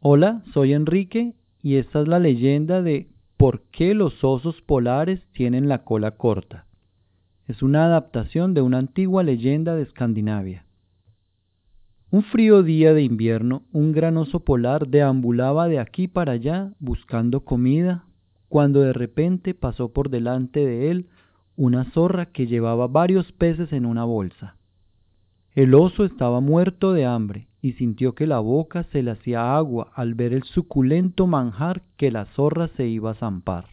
Hola, soy Enrique y esta es la leyenda de ¿Por qué los osos polares tienen la cola corta? Es una adaptación de una antigua leyenda de Escandinavia. Un frío día de invierno, un gran oso polar deambulaba de aquí para allá buscando comida, cuando de repente pasó por delante de él una zorra que llevaba varios peces en una bolsa. El oso estaba muerto de hambre y sintió que la boca se le hacía agua al ver el suculento manjar que la zorra se iba a zampar.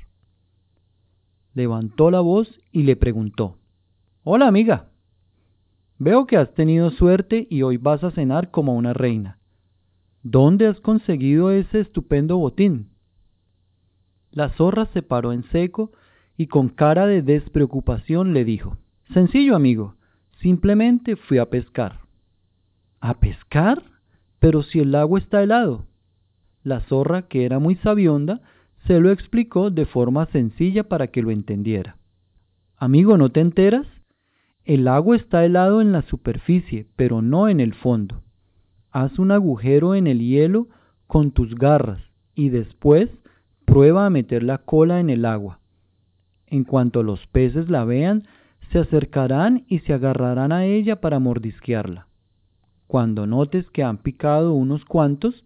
Levantó la voz y le preguntó Hola amiga, veo que has tenido suerte y hoy vas a cenar como una reina. ¿Dónde has conseguido ese estupendo botín? La zorra se paró en seco y con cara de despreocupación le dijo Sencillo amigo, simplemente fui a pescar. ¿A pescar? Pero si el lago está helado. La zorra, que era muy sabionda, se lo explicó de forma sencilla para que lo entendiera. Amigo, ¿no te enteras? El lago está helado en la superficie, pero no en el fondo. Haz un agujero en el hielo con tus garras y después prueba a meter la cola en el agua. En cuanto los peces la vean, se acercarán y se agarrarán a ella para mordisquearla. Cuando notes que han picado unos cuantos,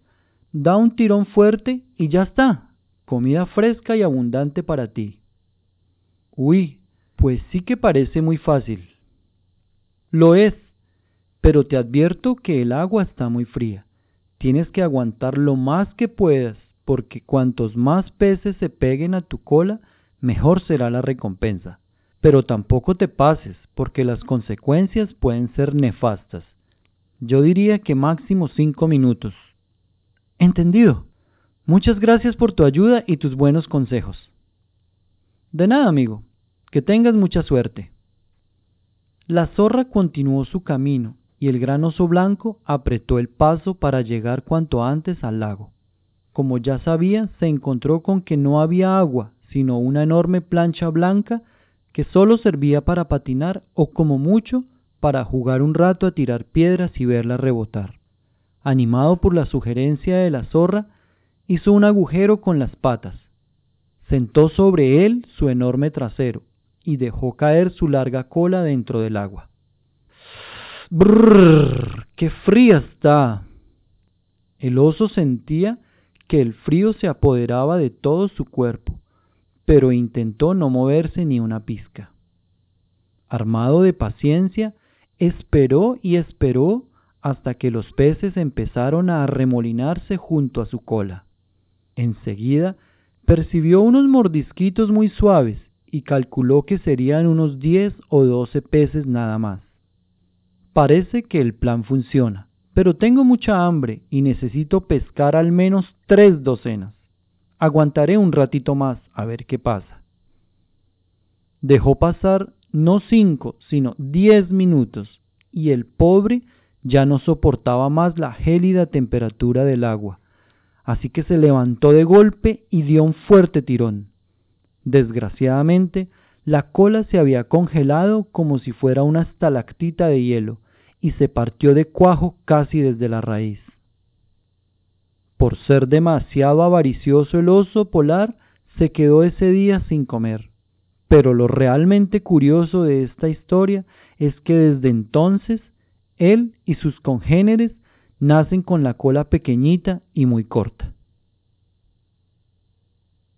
da un tirón fuerte y ya está, comida fresca y abundante para ti. Uy, pues sí que parece muy fácil. Lo es, pero te advierto que el agua está muy fría. Tienes que aguantar lo más que puedas, porque cuantos más peces se peguen a tu cola, mejor será la recompensa. Pero tampoco te pases, porque las consecuencias pueden ser nefastas. Yo diría que máximo cinco minutos. Entendido. Muchas gracias por tu ayuda y tus buenos consejos. De nada, amigo. Que tengas mucha suerte. La zorra continuó su camino y el gran oso blanco apretó el paso para llegar cuanto antes al lago. Como ya sabía, se encontró con que no había agua, sino una enorme plancha blanca que solo servía para patinar o como mucho para jugar un rato a tirar piedras y verla rebotar. Animado por la sugerencia de la zorra, hizo un agujero con las patas, sentó sobre él su enorme trasero y dejó caer su larga cola dentro del agua. ¡Brrr! ¡Qué fría está! El oso sentía que el frío se apoderaba de todo su cuerpo, pero intentó no moverse ni una pizca. Armado de paciencia, Esperó y esperó hasta que los peces empezaron a arremolinarse junto a su cola. Enseguida percibió unos mordisquitos muy suaves y calculó que serían unos diez o doce peces nada más. Parece que el plan funciona, pero tengo mucha hambre y necesito pescar al menos tres docenas. Aguantaré un ratito más a ver qué pasa. Dejó pasar no cinco, sino diez minutos, y el pobre ya no soportaba más la gélida temperatura del agua, así que se levantó de golpe y dio un fuerte tirón. Desgraciadamente, la cola se había congelado como si fuera una estalactita de hielo, y se partió de cuajo casi desde la raíz. Por ser demasiado avaricioso el oso polar, se quedó ese día sin comer. Pero lo realmente curioso de esta historia es que desde entonces él y sus congéneres nacen con la cola pequeñita y muy corta.